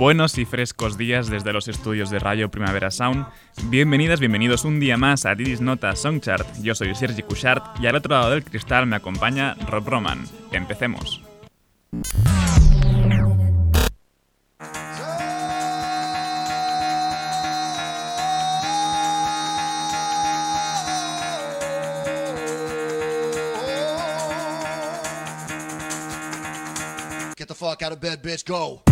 Buenos y frescos días desde los estudios de Radio Primavera Sound. Bienvenidas, bienvenidos un día más a Didis Nota Songchart. Yo soy Sergi Couchard y al otro lado del cristal me acompaña Rob Roman. Empecemos. Get the fuck out of bed, bitch, go.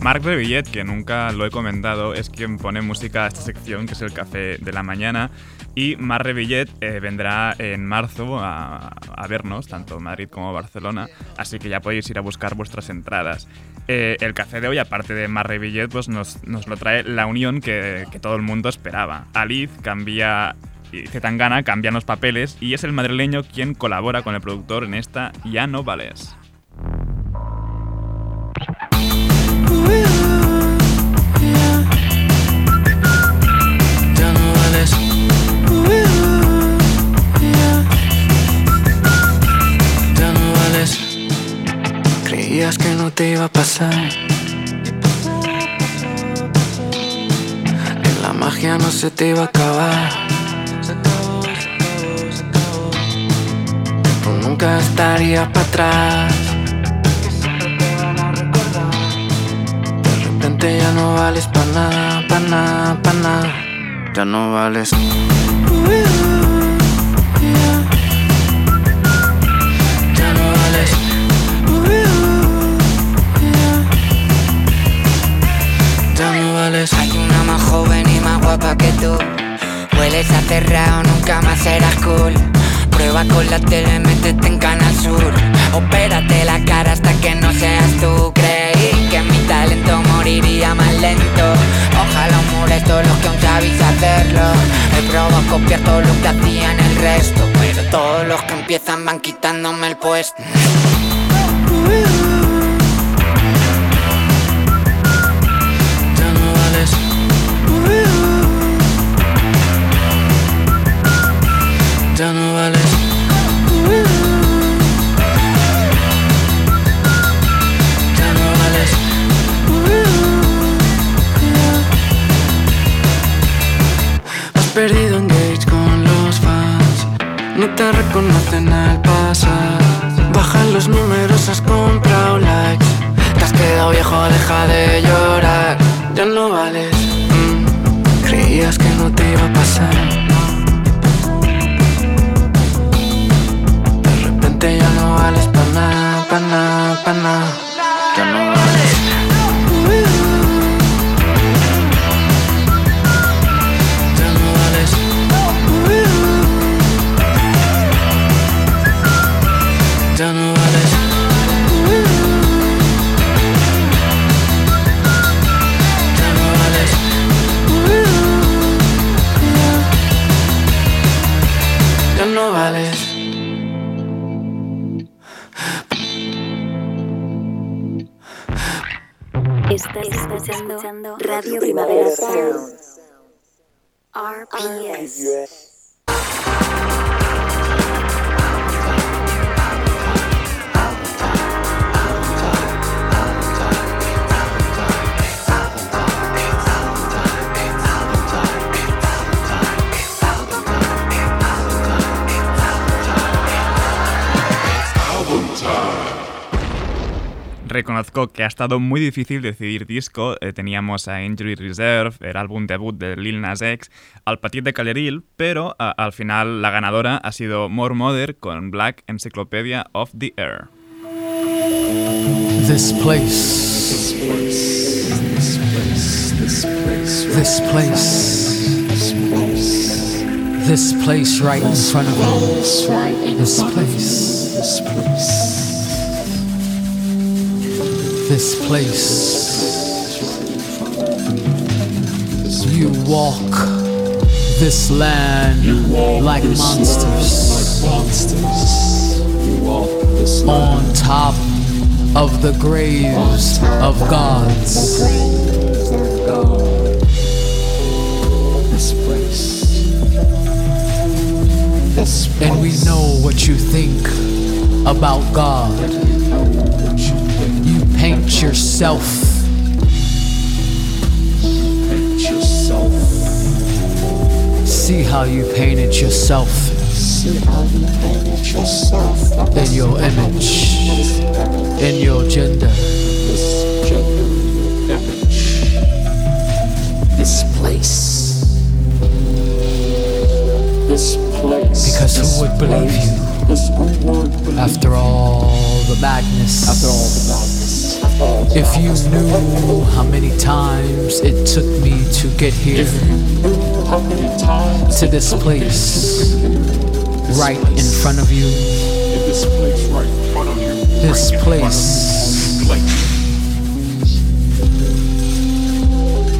Marc Revillet, que nunca lo he comentado, es quien pone música a esta sección, que es el Café de la Mañana. Y Marc Revillet eh, vendrá en marzo a, vernos, tanto Madrid como Barcelona, así que ya podéis ir a buscar vuestras entradas. Eh, el café de hoy, aparte de Marc Revillet, pues nos, lo trae la unión que, que todo el mundo esperaba. Aliz cambia y Zetangana cambian los papeles y es el madrileño quien colabora con el productor en esta Ya no vales. Te iba a pasar. Que la magia no se te iba a acabar. Tú nunca estarías para atrás. De repente ya no vales para nada, para nada, para nada. Ya no vales. Guapa que tú. Hueles a cerrado, nunca más serás cool. Prueba con la tele, métete en Canal Sur. Opérate la cara hasta que no seas tú. Creí que mi talento moriría más lento. Ojalá mures todos los que aún sabéis hacerlo. He probado copiar todo lo que hacían el resto. Pero todos los que empiezan van quitándome el puesto. Te reconocen al pasar. Bajan los números, has comprado likes. Te has quedado viejo, deja de llorar. Ya no vales. Mm. Creías que no te iba a pasar. ya no vales pa' nada, pa' nada, pa' nada. Ya no vales. RPS. Reconozco que ha estado muy difícil decidir disco. Eh, teníamos a Injury Reserve, el álbum debut de Lil Nas X, al Petit de Caleril, pero al final la ganadora ha sido More Mother con Black Encyclopedia of the Air. This place. This place. This place. This place. This place right in front of you. This place. This place. This place. You walk this land like monsters. on top of the graves of gods. And we know what you think about God paint yourself. Paint yourself. See how you painted yourself. See how you painted yourself. In your image. In your gender. This gender image. This place. This place. Because who would believe you? After all the madness. After all the madness. If you knew how many times it took me to get here, to this place, right in front of you, this place,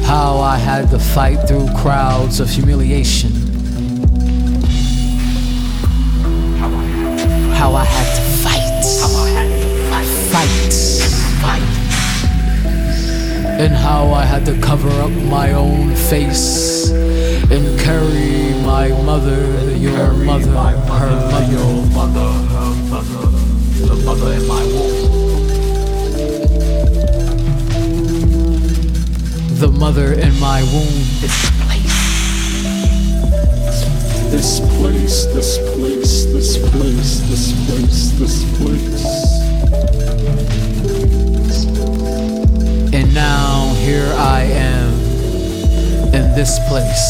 how I had to fight through crowds of humiliation, how I had to fight, fight and how I had to cover up my own face and carry my mother, your mother, her mother, your mother, her mother, the mother in my womb. The mother in my womb. This place. This place, this place, this place, this place, this place. And now here I am in this place.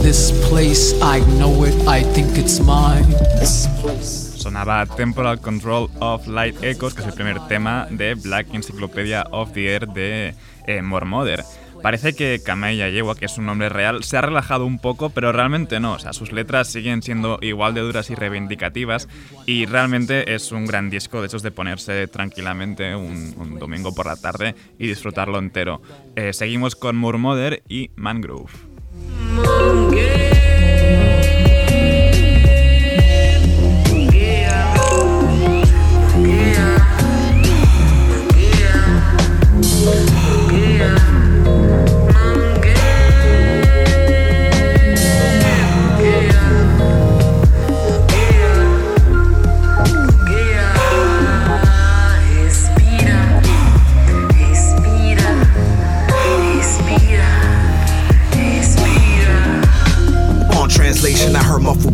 This place, I know it, I think it's mine. This place. Sonaba Temporal Control of Light Echoes, que es el primer tema de Black Encyclopedia of the Air de eh, Mormother. Parece que Kamei Yewa, que es su nombre real, se ha relajado un poco, pero realmente no. O sea, sus letras siguen siendo igual de duras y reivindicativas y realmente es un gran disco de esos de ponerse tranquilamente un, domingo por la tarde y disfrutarlo entero. Eh, seguimos con Murmother y Mangrove.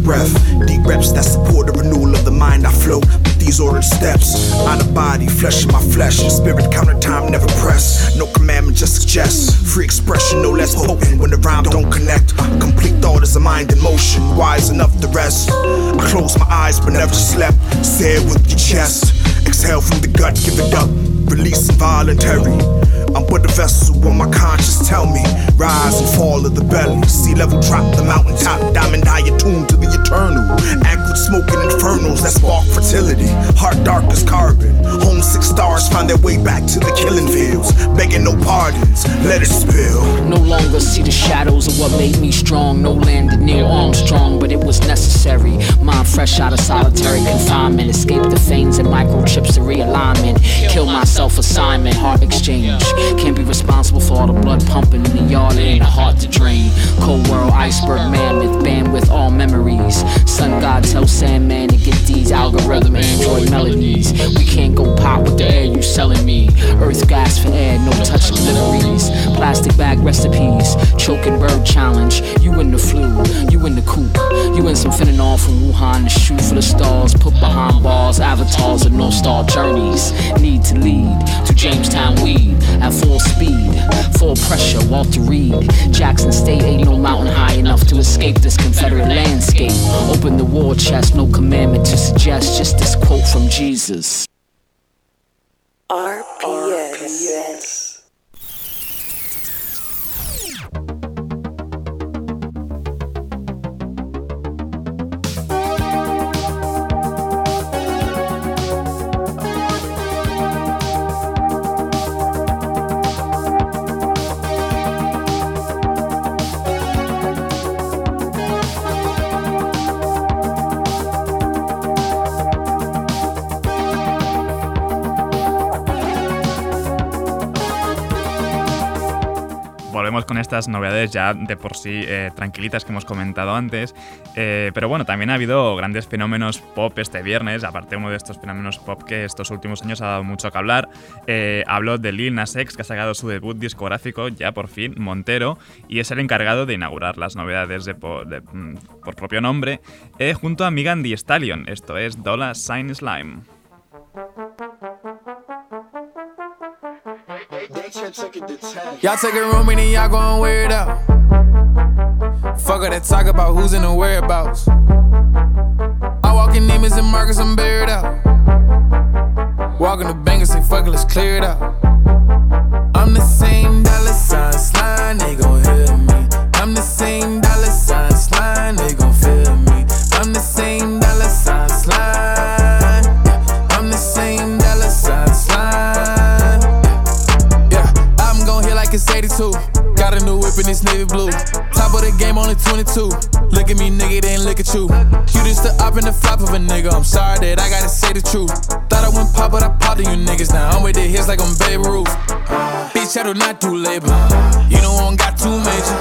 Breath. Deep reps that support the renewal of the mind. I flow with these ordered steps. Out of body, flesh in my flesh. Spirit counter time never press. No commandment, just suggest. Free expression, no less potent when the rhyme don't connect. Complete thought is a mind in motion. Wise enough to rest. I close my eyes but never slept. Say it with your chest. Exhale from the gut, give it up. Release involuntary. I'm but a vessel when my conscience tell me. Rise and fall of the belly. Sea level drop the mountaintop. Diamond eye attuned to the eternal. Acrid smoking infernals that spark fertility. Heart dark as carbon. Homesick stars find their way back to the killing fields. Begging no pardons. Let it spill. No longer see the shadows of what made me strong. No landed near Armstrong, but it was necessary. Mind fresh out of solitary confinement. Escape the veins and microchips of realignment. Kill my self assignment. Heart exchange. Can't be responsible for all the blood pumping in the yard, it ain't hard to drain. Cold world, iceberg, mammoth, bandwidth, all memories. Sun God tell Sandman to get these algorithm android melodies. We can't go pop with the air you selling me. Earth gas for air, no touch deliveries. Plastic bag recipes, choking bird challenge. You in the flu, you in the coop. You in some fentanyl from Wuhan, the shoe for the stars, put behind bars avatars, and North Star journeys. Need to lead to Jamestown weed at full speed. Full pressure, Walter Reed. Jackson State ain't no mountain high enough to escape this Confederate landscape. Open the war chest, no commandment to suggest, just this quote from Jesus. RPS. Con estas novedades ya de por sí eh, tranquilitas que hemos comentado antes. Eh, pero bueno, también ha habido grandes fenómenos pop este viernes, aparte uno de estos fenómenos pop que estos últimos años ha dado mucho que hablar. Eh, hablo de Lil Nas X, que ha sacado su debut discográfico ya por fin, Montero, y es el encargado de inaugurar las novedades de, por, mm, por propio nombre, junto a Megan Thee Stallion, esto es Dollar Sign Slime. Y'all take a room and y'all gon' wear it out. Fuck all that talk about who's in the whereabouts. I walk in Neiman's and Marcus, I'm buried out. Walking the bank and say, fuck it, let's clear it out. I'm the same dollar sign slime, they gon' 22. Look at me, nigga, then look at you. You just the up and the flop of a nigga. I'm sorry that I gotta say the truth. Thought I went pop, but I popped to you niggas now. I'm with the hits like I'm Baby Ruth. Bitch, I do not do labor. You know one got too major.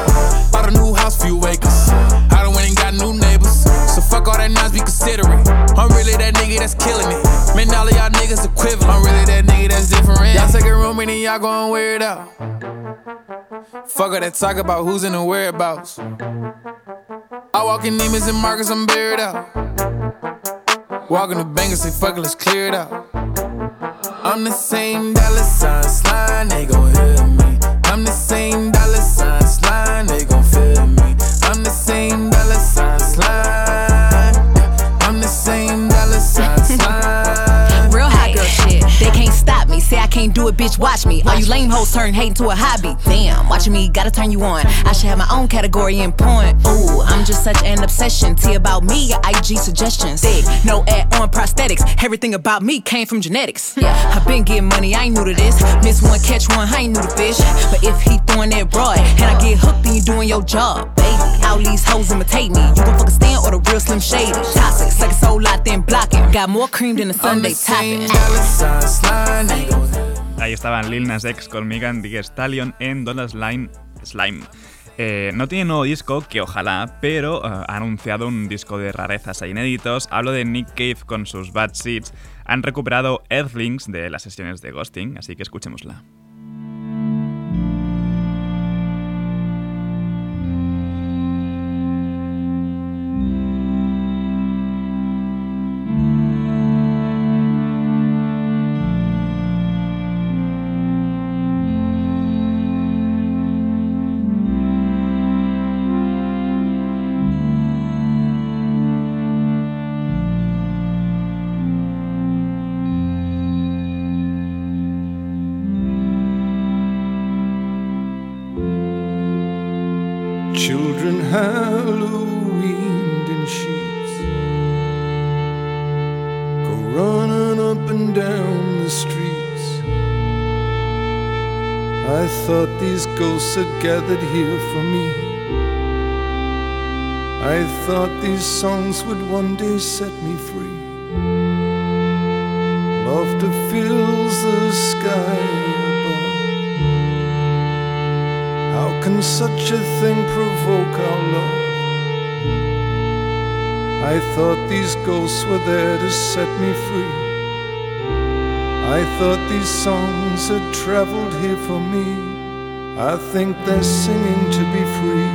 Bought a new house, few acres. I went and got new neighbors. So fuck all that noise, be considerate. I'm really that nigga that's killing it. Man, all of y'all niggas equivalent. I'm really that nigga that's different. Y'all take a room and then y'all gon' wear it out. Fuck all that talk about who's in the whereabouts. I walk in Neiman's and Marcus, I'm buried out. Walk in the bank and say, fuck it, let's clear it out. I'm the same dollar sign slime, they gon' hear me. I'm the same dollar do it, bitch. Watch me. All you lame hoes turn hate into a hobby. Damn, watching me gotta turn you on. I should have my own category in point. Ooh, I'm just such an obsession. T about me, your IG suggestions. Sick, no ad on prosthetics. Everything about me came from genetics. Yeah, I been getting money. I ain't new to this. Miss one, catch one. I ain't new to fish. But if he throwing that broad and I get hooked, then you doing your job, baby. All these hoes imitate me. You gon' fuck a stand or the real slim shady. Toxic, suck a soul out, then blocking. Got more cream than a Sunday topping. Ahí estaban Lil Nas X con Megan Thee Stallion en Dollar Slime. Slime. Eh, no tiene nuevo disco, que ojalá, pero eh, ha anunciado un disco de rarezas e inéditos. Hablo de Nick Cave con sus Bad Seeds. Han recuperado Earthlings de las sesiones de Ghosting, así que escuchémosla. Had gathered here for me. I thought these songs would one day set me free. Laughter fills the sky above. How can such a thing provoke our love? I thought these ghosts were there to set me free. I thought these songs had traveled here for me. I think they're singing to be free.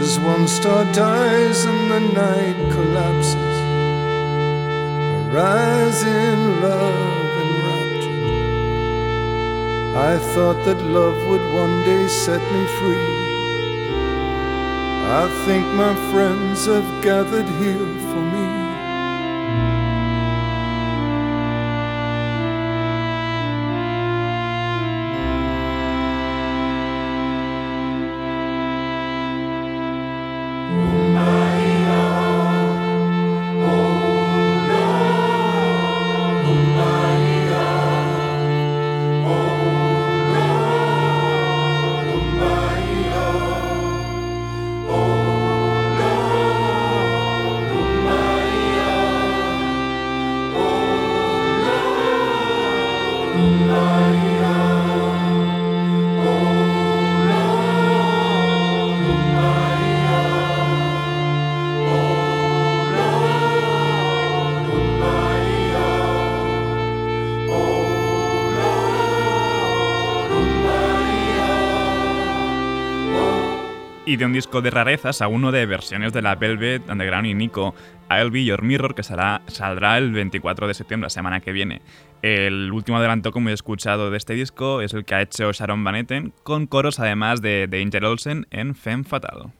As one star dies and the night collapses rise in love and rapture. I thought that love would one day set me free. I think my friends have gathered here de un disco de rarezas a uno de versiones de la Velvet Underground y Nico, I'll Be Your Mirror, que saldrá el 24 de septiembre, la semana que viene. El último adelanto como he escuchado de este disco es el que ha hecho Sharon Van Etten, con coros además de, de Angel Olsen en Femme Fatal.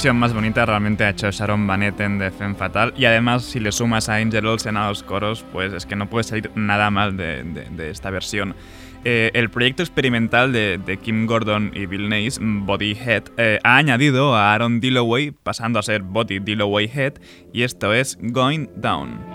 Versión más bonita realmente ha hecho Sharon Van Etten de Femme Fatal. Y además, si le sumas a Angel Olsen a los coros, pues es que no puede salir nada mal de, esta versión. Eh, el proyecto experimental de, Kim Gordon y Bill Nace, Body Head, eh, ha añadido a Aaron Dilloway, pasando a ser Body Dilloway Head, y esto es Going Down.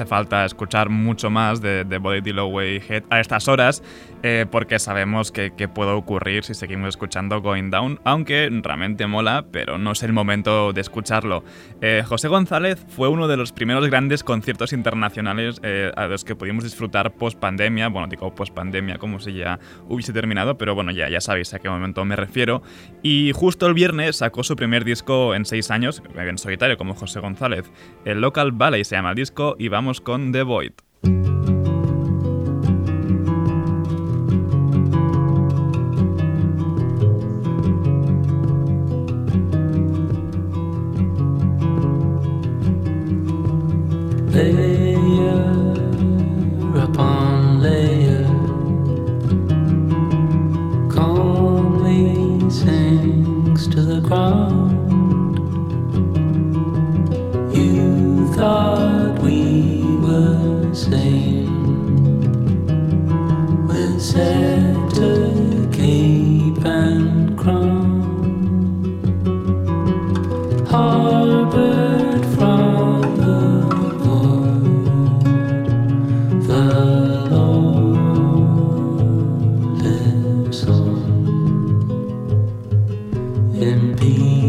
Hace falta escuchar mucho más de, de Body Way Head a estas horas, eh, porque sabemos que, puede ocurrir si seguimos escuchando Going Down, aunque realmente mola, pero no es el momento de escucharlo. Eh, José González fue uno de los primeros grandes conciertos internacionales eh, a los que pudimos disfrutar post pandemia, bueno, digo post pandemia como si ya hubiese terminado, pero bueno, ya, ya sabéis a qué momento me refiero. Y justo el viernes sacó su primer disco en seis años, en solitario como José González. El Local Valley se llama el disco y vamos con The Void. and peace.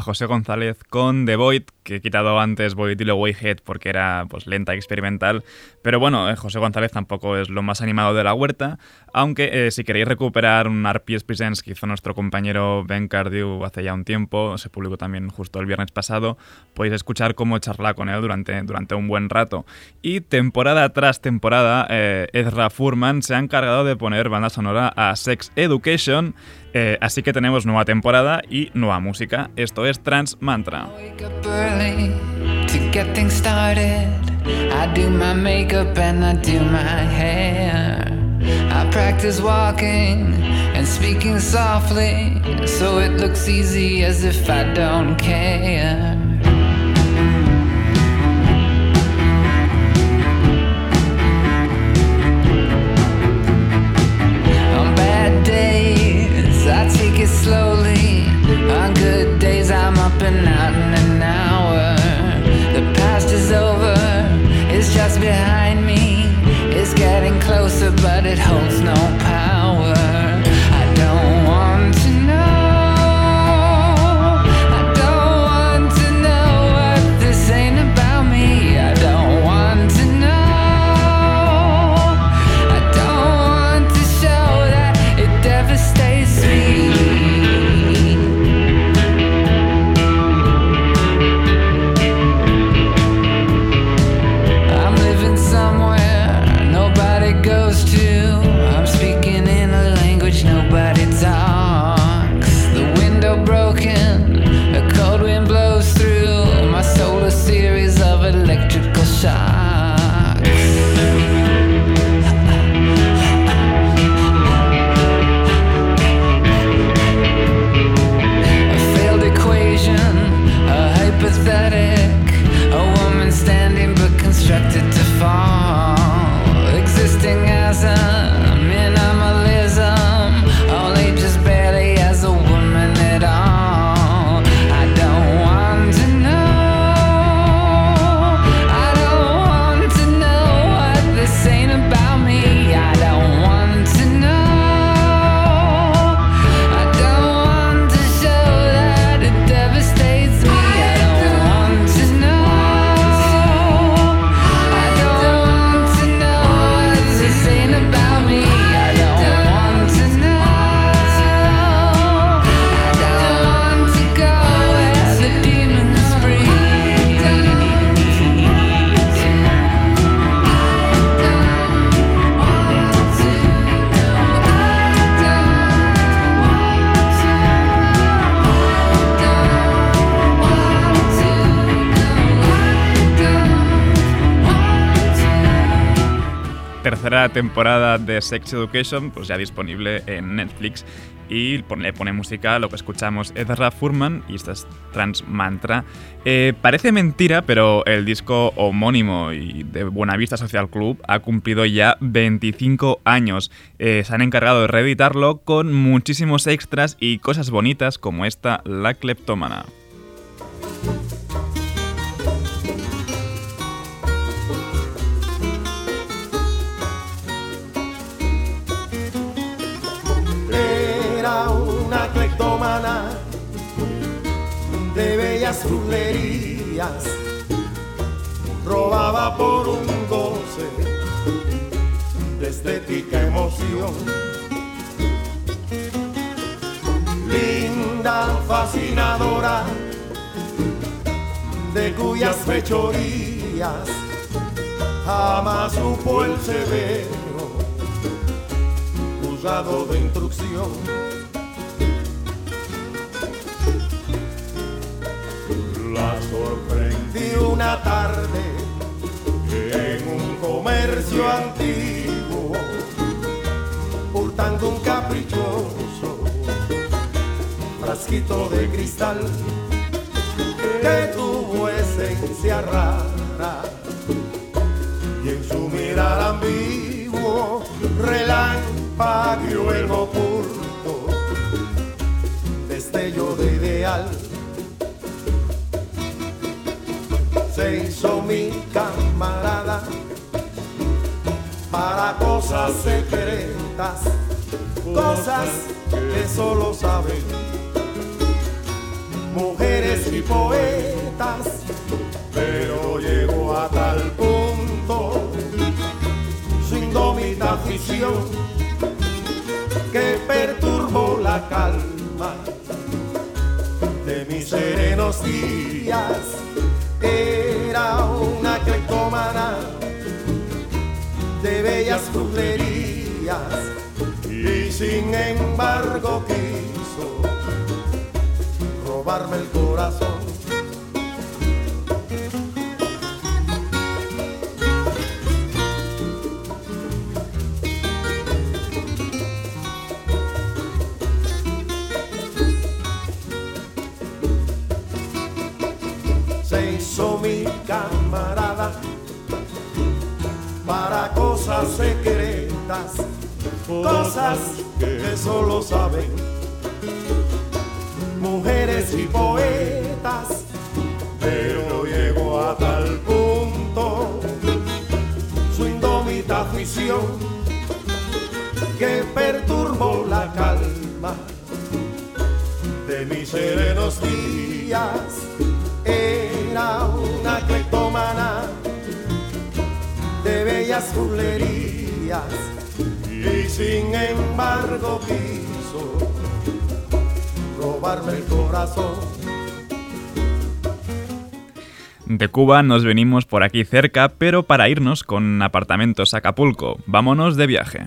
José González con The Void, que he quitado antes Void y Wayhead porque era pues, lenta y experimental. Pero bueno, eh, José González tampoco es lo más animado de la huerta. Aunque eh, si queréis recuperar un RPS Presents que hizo nuestro compañero Ben Cardew hace ya un tiempo, se publicó también justo el viernes pasado, podéis escuchar cómo charla con él durante, durante un buen rato. Y temporada tras temporada, eh, Ezra Furman se ha encargado de poner banda sonora a Sex Education. Eh, así que tenemos nueva temporada y nueva música. Esto es Trans Mantra. I practice walking and speaking softly, so it looks easy as if I don't care. On good days, I'm up and out in an hour. The past is over, it's just behind me It's getting closer, but it holds no power. Temporada de Sex Education, pues ya disponible en Netflix. Y le pone música lo que escuchamos Ezra Furman y esta es Trans Mantra. Eh, parece mentira, pero el disco homónimo y de Buenavista Social Club ha cumplido ya 25 años. Eh, se han encargado de reeditarlo con muchísimos extras y cosas bonitas como esta, La Cleptómana. De bellas chulerías, robaba por un goce de estética emoción. Linda, fascinadora, de cuyas fechorías jamás supo el severo juzgado de instrucción una tarde en un comercio antiguo, hurtando un caprichoso frasquito de cristal que tuvo esencia rara. Y en su mirar ambiguo relampagueó el oculto se hizo mi camarada para cosas secretas, cosas que solo saben mujeres y poetas, pero llegó a tal punto su indómita afición que perturbó la calma de mis serenos días. Una cleptómana de bellas fruterías y sin embargo quiso robarme el corazón. Para cosas secretas, cosas que solo saben mujeres y poetas, pero llegó a tal punto su indómita afición que perturbó la calma de mis serenos días. Y sin embargo robarme el corazón. De Cuba nos venimos por aquí cerca, pero para irnos con apartamentos a Acapulco. Vámonos de viaje.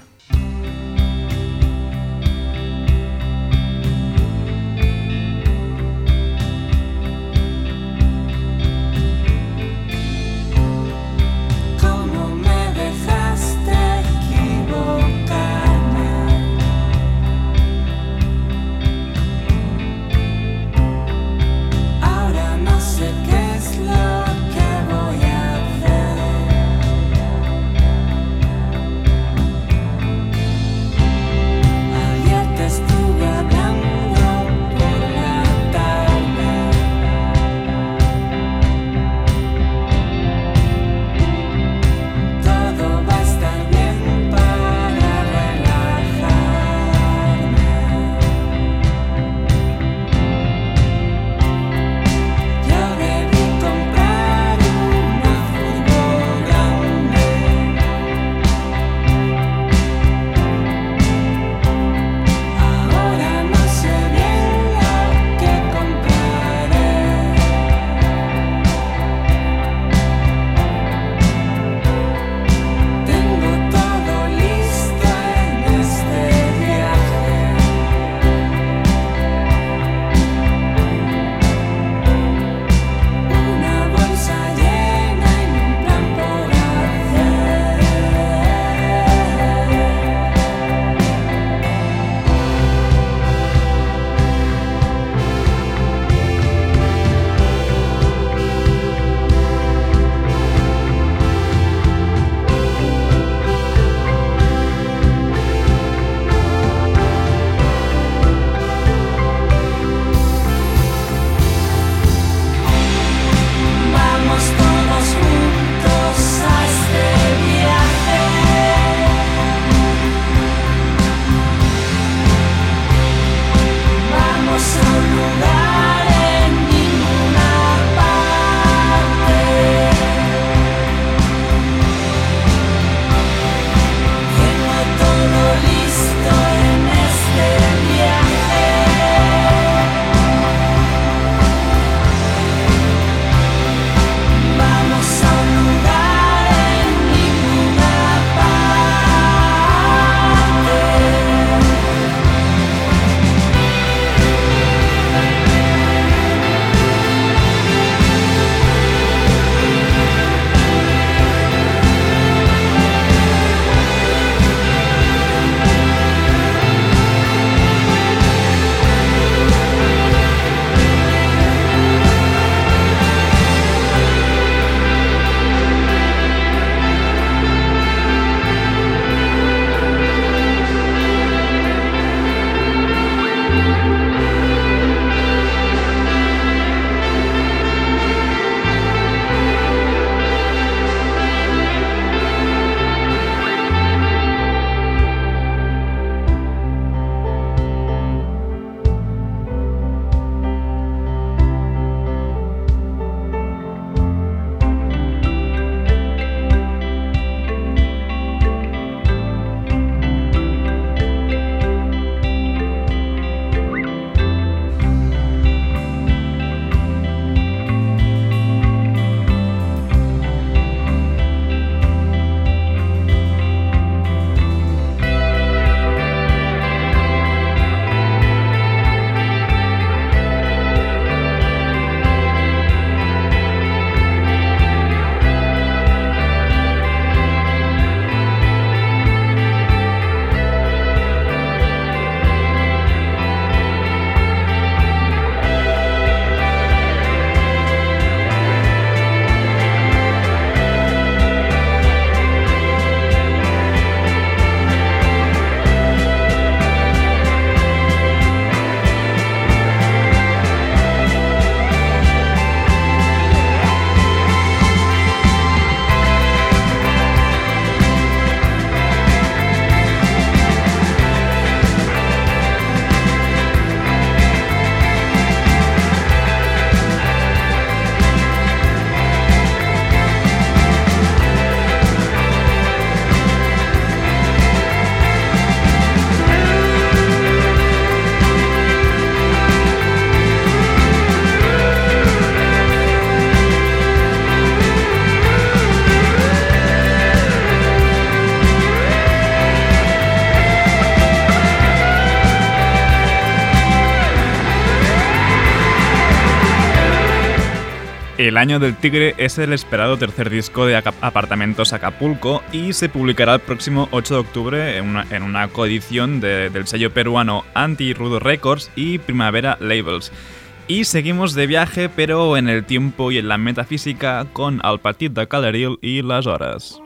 El Año del Tigre es el esperado tercer disco de Apartamentos Acapulco y se publicará el próximo 8 de octubre en una, coedición del sello peruano Anti-Rudo Records y Primavera Labels. Y seguimos de viaje, pero en el tiempo y en la metafísica, con Al Petit de Caleril y Las Horas.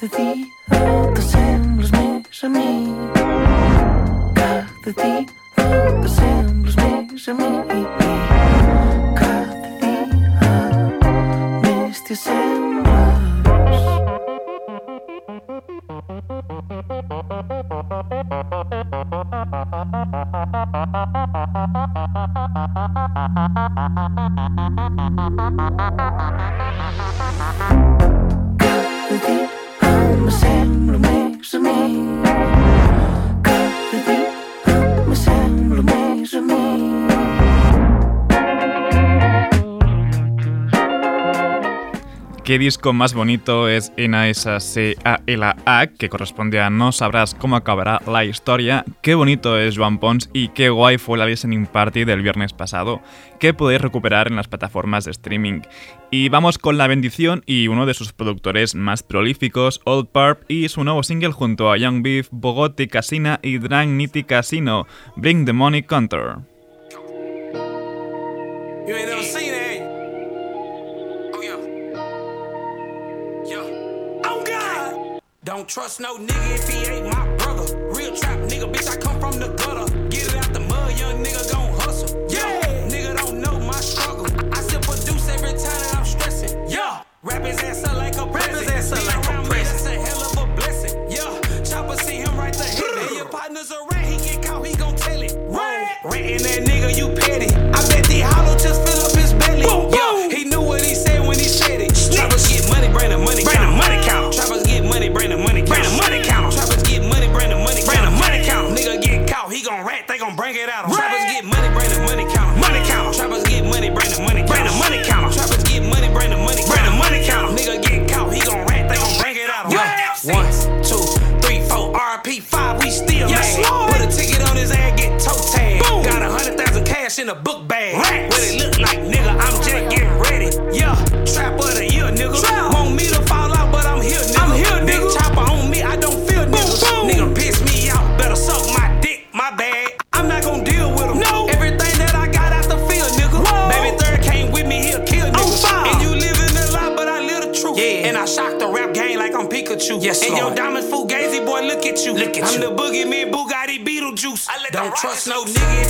sympathy. Qué disco más bonito es Ena esa C A L A que corresponde a No sabrás cómo acabará la historia. Qué bonito es Joan Pons y qué guay fue la listening party del viernes pasado, que podéis recuperar en las plataformas de streaming. Y vamos con la bendición y uno de sus productores más prolíficos, Old Purp, y su nuevo single junto a Young Beef, Bogotá Casina y Drang Nitty Casino, Bring the Money Counter. Don't trust no nigga if he ain't my brother. Real trap nigga, bitch, I come from the gutter. Get it out the mud, young nigga gon' hustle. Yeah, nigga don't know my struggle. I still produce every time that I'm stressing. Yeah, rap his ass up like a rap his ass up like a That's a hell of a blessing. Yeah, chopper see him right the head. And your partner's a rat, he get caught, he gon' tell it. Rat, ratting that nigga, you petty. I bet the hollow just fill up his belly. Yeah, he knew what he said when he said it. Choppers get money, bring the money, bring the money count. Choppers get money, bring the money, bring the money count. Choppers get money, bring the money, bring the money count. Nigga get caught, he gon' rat, they gon' bring it out. Choppers get money, bring the money count, money count. Choppers get money, bring the money, bring the money count. Choppers get money, bring the money, bring the money count. Nigga get caught, he gon' rat, they gon' bring it out. One, two, three, four, RP five, we still yes, mad. Put a ticket on his ass, get toe tag. Got a hundred thousand cash in a book look at you. Look at I'm the boogeyman, Bugatti Beetlejuice. I let don't trust no nigga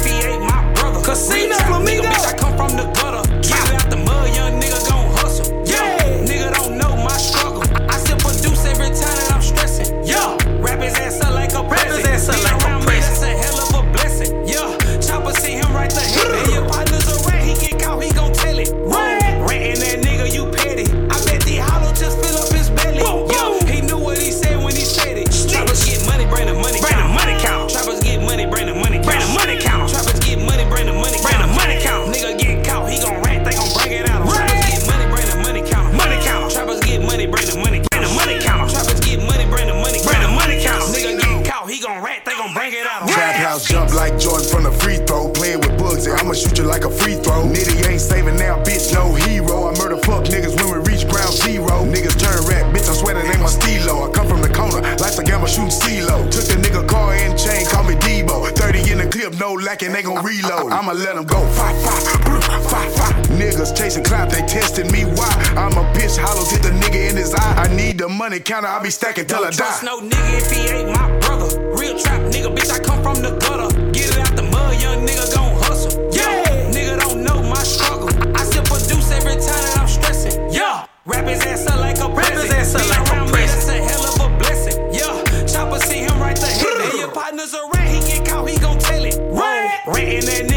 let them go. Five, five, five, five. Niggas chasing clout, they testing me why. I'm a bitch, hollows hit the nigga in his eye. I need the money counter, I be stacking till I die. trust no nigga if he ain't my brother. Real trap nigga, bitch, I come from the gutter. Get it out the mud, young nigga gon' hustle. Yeah, nigga don't know my struggle. I still produce every time that I'm stressing. Yeah, rap his ass up like a Rap his ass up like a around me, present. That's a hell of a blessing. Yeah, chopper see him right the head. And your partner's a rat, he get caught, he gon' tell it. Rat, ratting that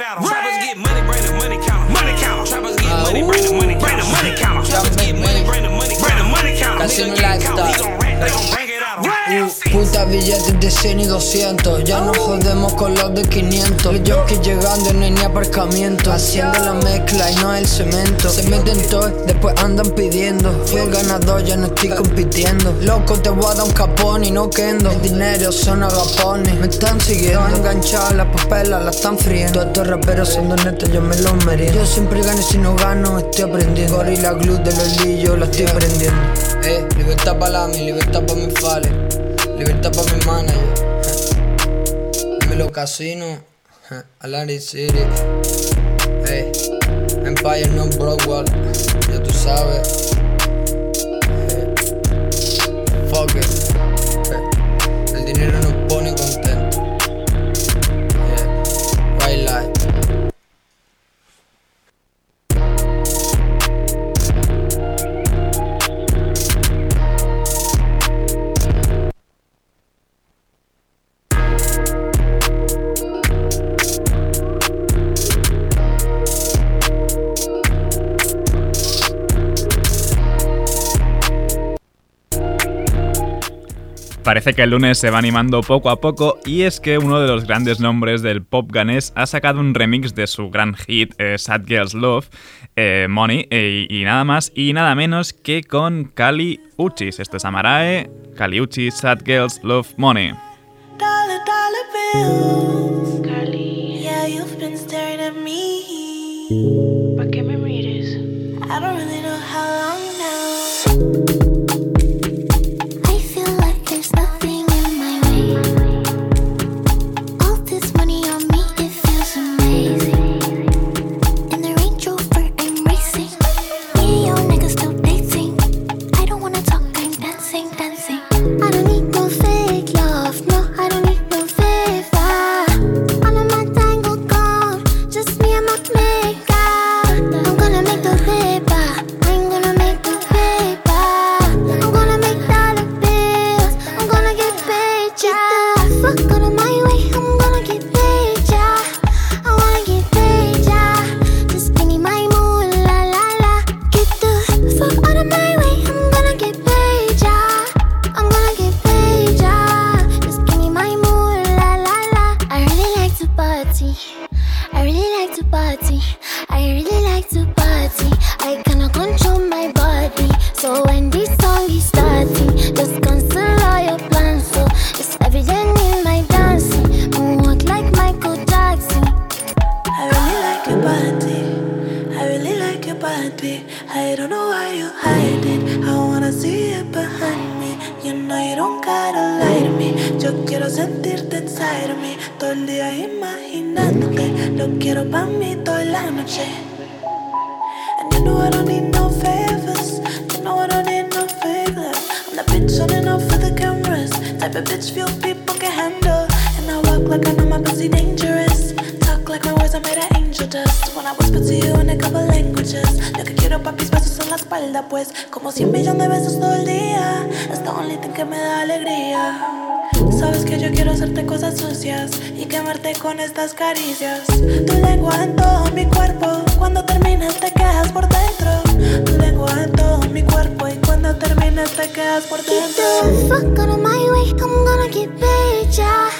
it out. Trappers get money, bring the money count, money count. Trappers get money, bring the money, bring the money count. Trappers get money, bring the money, bring the money count. Casino Nigga get caught, he gon' rat, they gon' bring it out. Uh, Puta billetes de 100 y 200 Ya no jodemos con los de 500 Los jockeys llegando no hay ni aparcamiento. Haciendo la mezcla y no el cemento. Se meten todos, después andan pidiendo. Fui el ganador, ya no estoy compitiendo. Loco, te voy a dar un capón y no kendo. El dinero son agapones Me están siguiendo. Enganchadas las papelas, la están friendo. Todos estos raperos son donetes, yo me los meriendo. Yo siempre gano y si no gano estoy aprendiendo. Gorilla glue de los lillos, la estoy prendiendo. Eh, libertad para la mi, libertad para mi fale Libertad para mi manager. Dímelo casino. Atlantic City. Hey. Empire no Brockwell. Ya tú sabes. Fuck it. Parece que el lunes se va animando poco a poco y es que uno de los grandes nombres del pop ganés ha sacado un remix de su gran hit eh, Sad Girls Love, eh, Money, eh, y nada más y nada menos que con Kali Uchis. Esto es Amarae, Kali Uchis, Sad Girls Love Money. Dollar, dollar bills. Carly. Yeah, you've been staring at me. Día. Lo quiero pa' mí toda la noche. And you know I don't need no favors. You know I don't need no favors. I'm the bitch running off for the cameras. Type of bitch few people can handle. And I walk like I know my pussy dangerous. Talk like my words are made of angel dust. When I whisper to you in a couple languages. Lo que quiero pa' mis besos en la espalda, pues. Como cien millones de besos todo el día. Es the only thing que me da alegría. Sabes que yo quiero hacerte cosas sucias y quemarte con estas caricias. Tu lengua en todo mi cuerpo, cuando terminas te quedas por dentro. Tu lengua en todo mi cuerpo y cuando terminas te quedas por dentro. Get the fuck out of my way, I'm gonna get paid, yeah.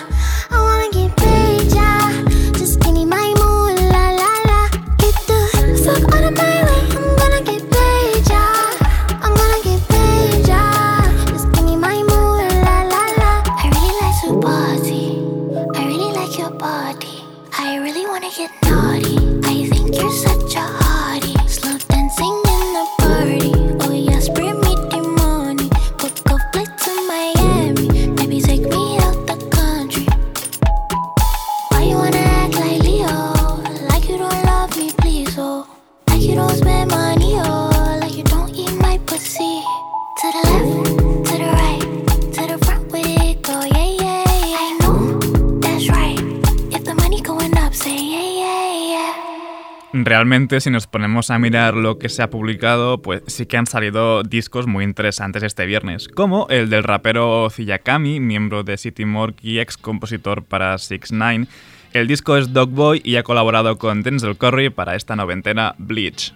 I wanna get paid, yeah. Just give me my mood, la la la. Get the fuck out of my way, realmente si nos ponemos a mirar lo que se ha publicado, pues sí que han salido discos muy interesantes este viernes, como el del rapero Ziyakami, miembro de City Morgue y ex compositor para 6 9 El disco es Dog Boy y ha colaborado con Denzel Curry para esta noventena Bleach.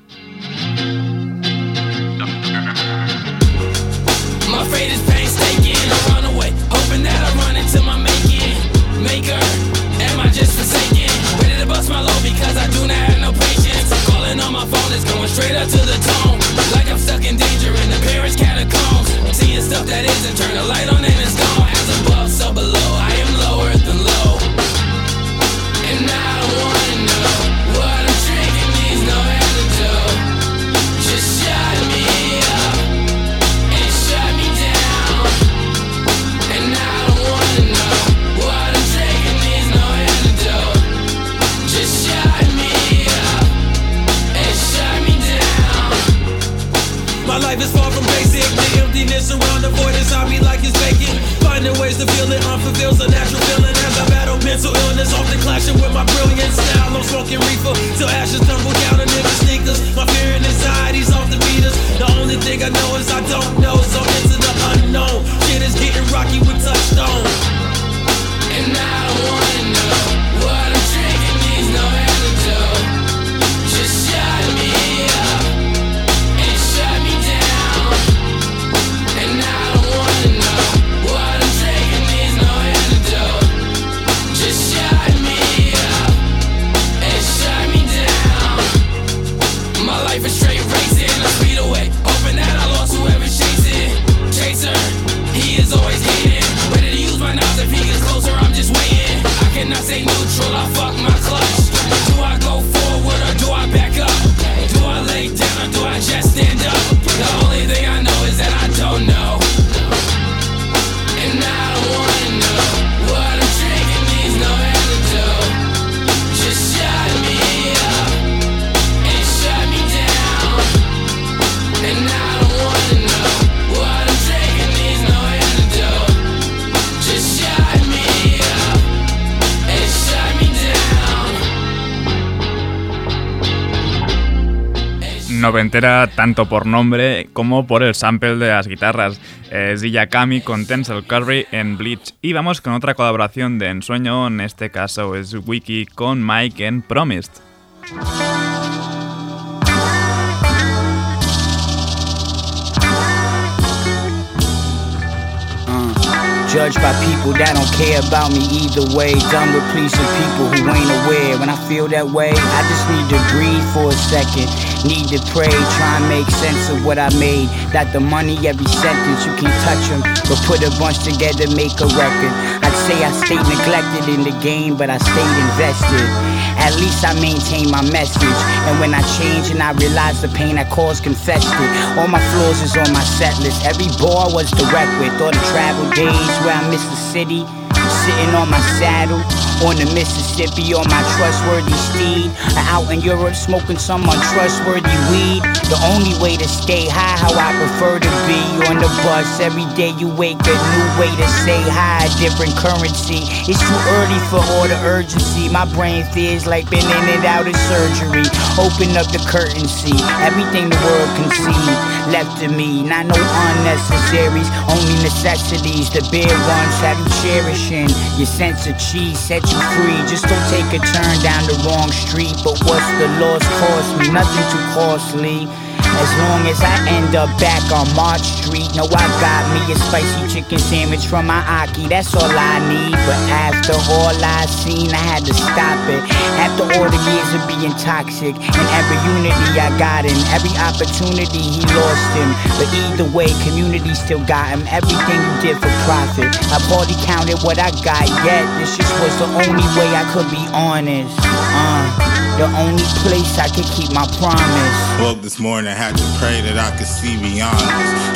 Noventera tanto por nombre como por el sample de las guitarras. Es con Tensel Curry en Bleach. Y vamos con otra colaboración de ensueño, en este caso es Wiki con Mike en Promised. Judged by people that don't care about me either way. Done with pleasing people who ain't aware. When I feel that way, I just need to breathe for a second. Need to pray, try and make sense of what I made. That the money, every sentence, you can touch them. But put a bunch together, make a record. Say I stayed neglected in the game, but I stayed invested. At least I maintain my message. And when I change and I realize the pain I caused, confessed it. All my flaws is on my set list. Every bar was direct with all the travel days where I missed the city. Sitting on my saddle, on the Mississippi, on my trustworthy steed. Out in Europe, smoking some untrustworthy weed. The only way to stay high, how I prefer to be on the bus. Every day you wake, a new way to say hi, different currency. It's too early for all the urgency. My brain feels like been in and out of surgery. Open up the curtain, see everything the world can see. left to me. Not no unnecessaries, only necessities. The bare ones have you cherishing. Your sense of cheese set you free. Just don't take a turn down the wrong street. But what's the loss cost me? Nothing too costly. As long as I end up back on March Street, know I got me a spicy chicken sandwich from my Aki. That's all I need. But after all I seen, I had to stop it. After all the years of being toxic, and every unity I got in, every opportunity he lost him. But either way, community still got him. Everything you did for profit. I've already counted what I got yet. This just was the only way I could be honest. Uh, the only place I could keep my promise. Woke this morning, had to pray that I could see beyond.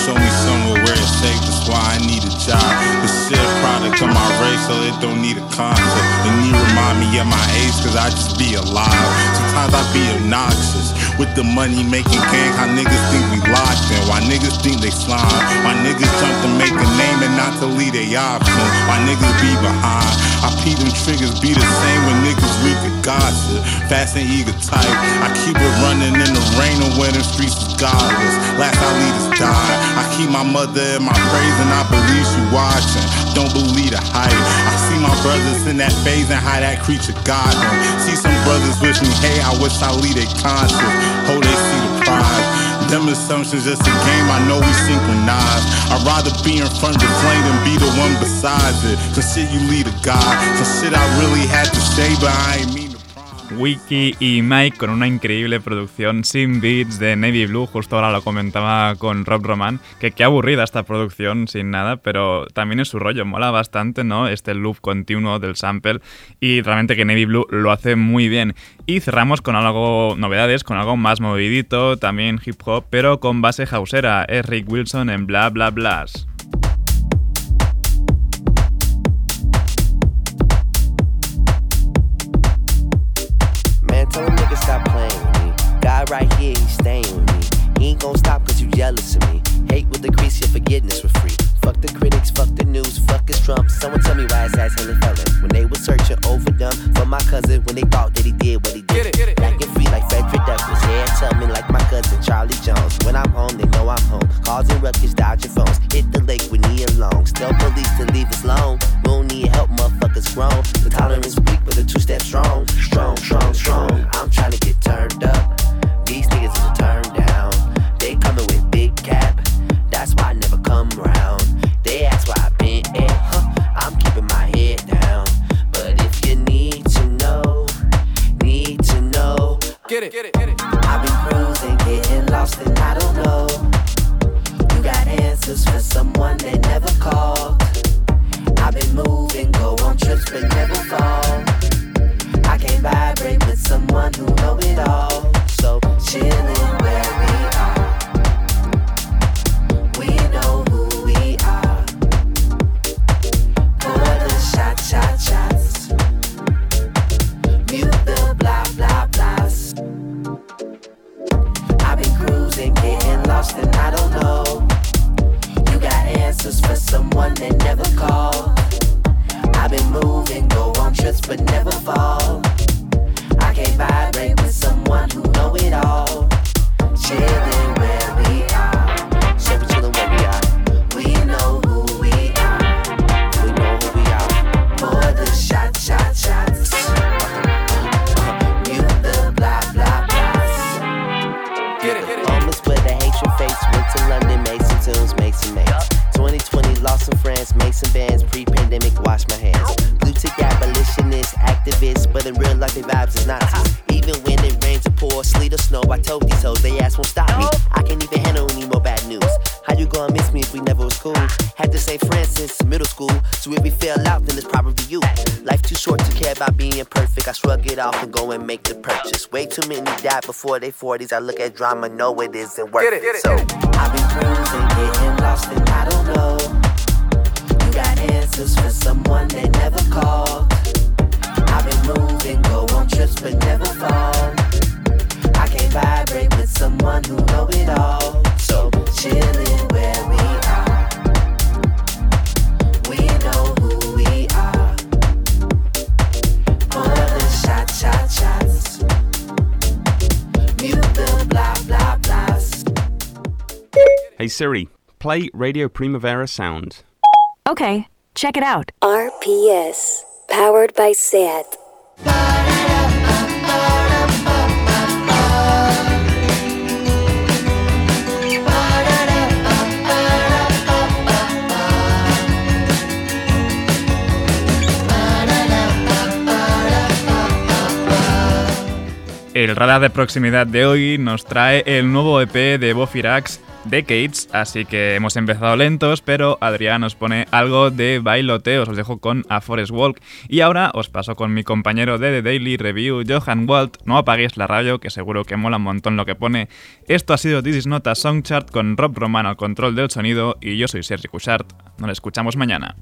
Show me somewhere where it's safe, that's why I need a job. This shit a product of my race, so it don't need a concept. And you remind me of my age, cause I just be alive. Sometimes I be obnoxious. With the money making gang, how niggas think we locked in. Why niggas think they slime. Why niggas jump to make a name and not to lead they options. Why niggas be behind. I peep them triggers be the same when niggas weak the gossip. Fast and eager type. I keep it running in the rain and where the streets is godless. Last our is died. I keep my mother in my praise and I believe she watching. Don't believe the hype. I see my brothers in that phase and how that creature got them. See some brothers wish me, hey, I wish I lead they conscious. Hope they see the prize. Them assumptions just a game, I know we synchronize. I'd rather be in front of the flame than be the one besides it. Some shit you lead a God. Some shit I really had to say, but I ain't mean Wiki y Mike con una increíble producción sin beats de Navy Blue, justo ahora lo comentaba con Rob Roman, que qué aburrida esta producción sin nada, pero también es su rollo, mola bastante, ¿no? Este loop continuo del sample y realmente que Navy Blue lo hace muy bien. Y cerramos con algo novedades, con algo más movidito, también hip hop, pero con base hausera, es Rick Wilson en Bla Bla Blas. Right here, he's staying with me. He ain't gon' stop cause you jealous of me. Is Nazis. Even when it rains or pours, sleet or snow, I told these hoes they ass won't stop me. I can't even handle any more bad news. How you gonna miss me if we never was cool? Had the same friends since middle school, so if we fell out, then it's probably you. Life too short to care about being perfect. I shrug it off and go and make the purchase. Way too many died before they 40s. I look at drama, know it isn't worth it. So I've been cruising, getting lost, and I don't know. You got answers for someone that never called. I've been moving, go on trips, but never fall. I can't vibrate with someone who know it all. So chillin' where we are. We know who we are. Pour shot, shot, shots. Mute the blah, blah, blahs. Hey Siri, play Radio Primavera Sound. Okay, check it out. RPS, powered by SAT. El radar de proximidad de hoy nos trae el nuevo EP de Bofirax, Decades, así que hemos empezado lentos, pero Adrián nos pone algo de bailoteo, os dejo con A Forest Walk. Y ahora os paso con mi compañero de The Daily Review, Johan Walt. No apaguéis la radio, que seguro que mola un montón lo que pone. Esto ha sido This Is Not a Song Chart con Rob Romano al control del sonido y yo soy Sergi Cushart. Nos escuchamos mañana.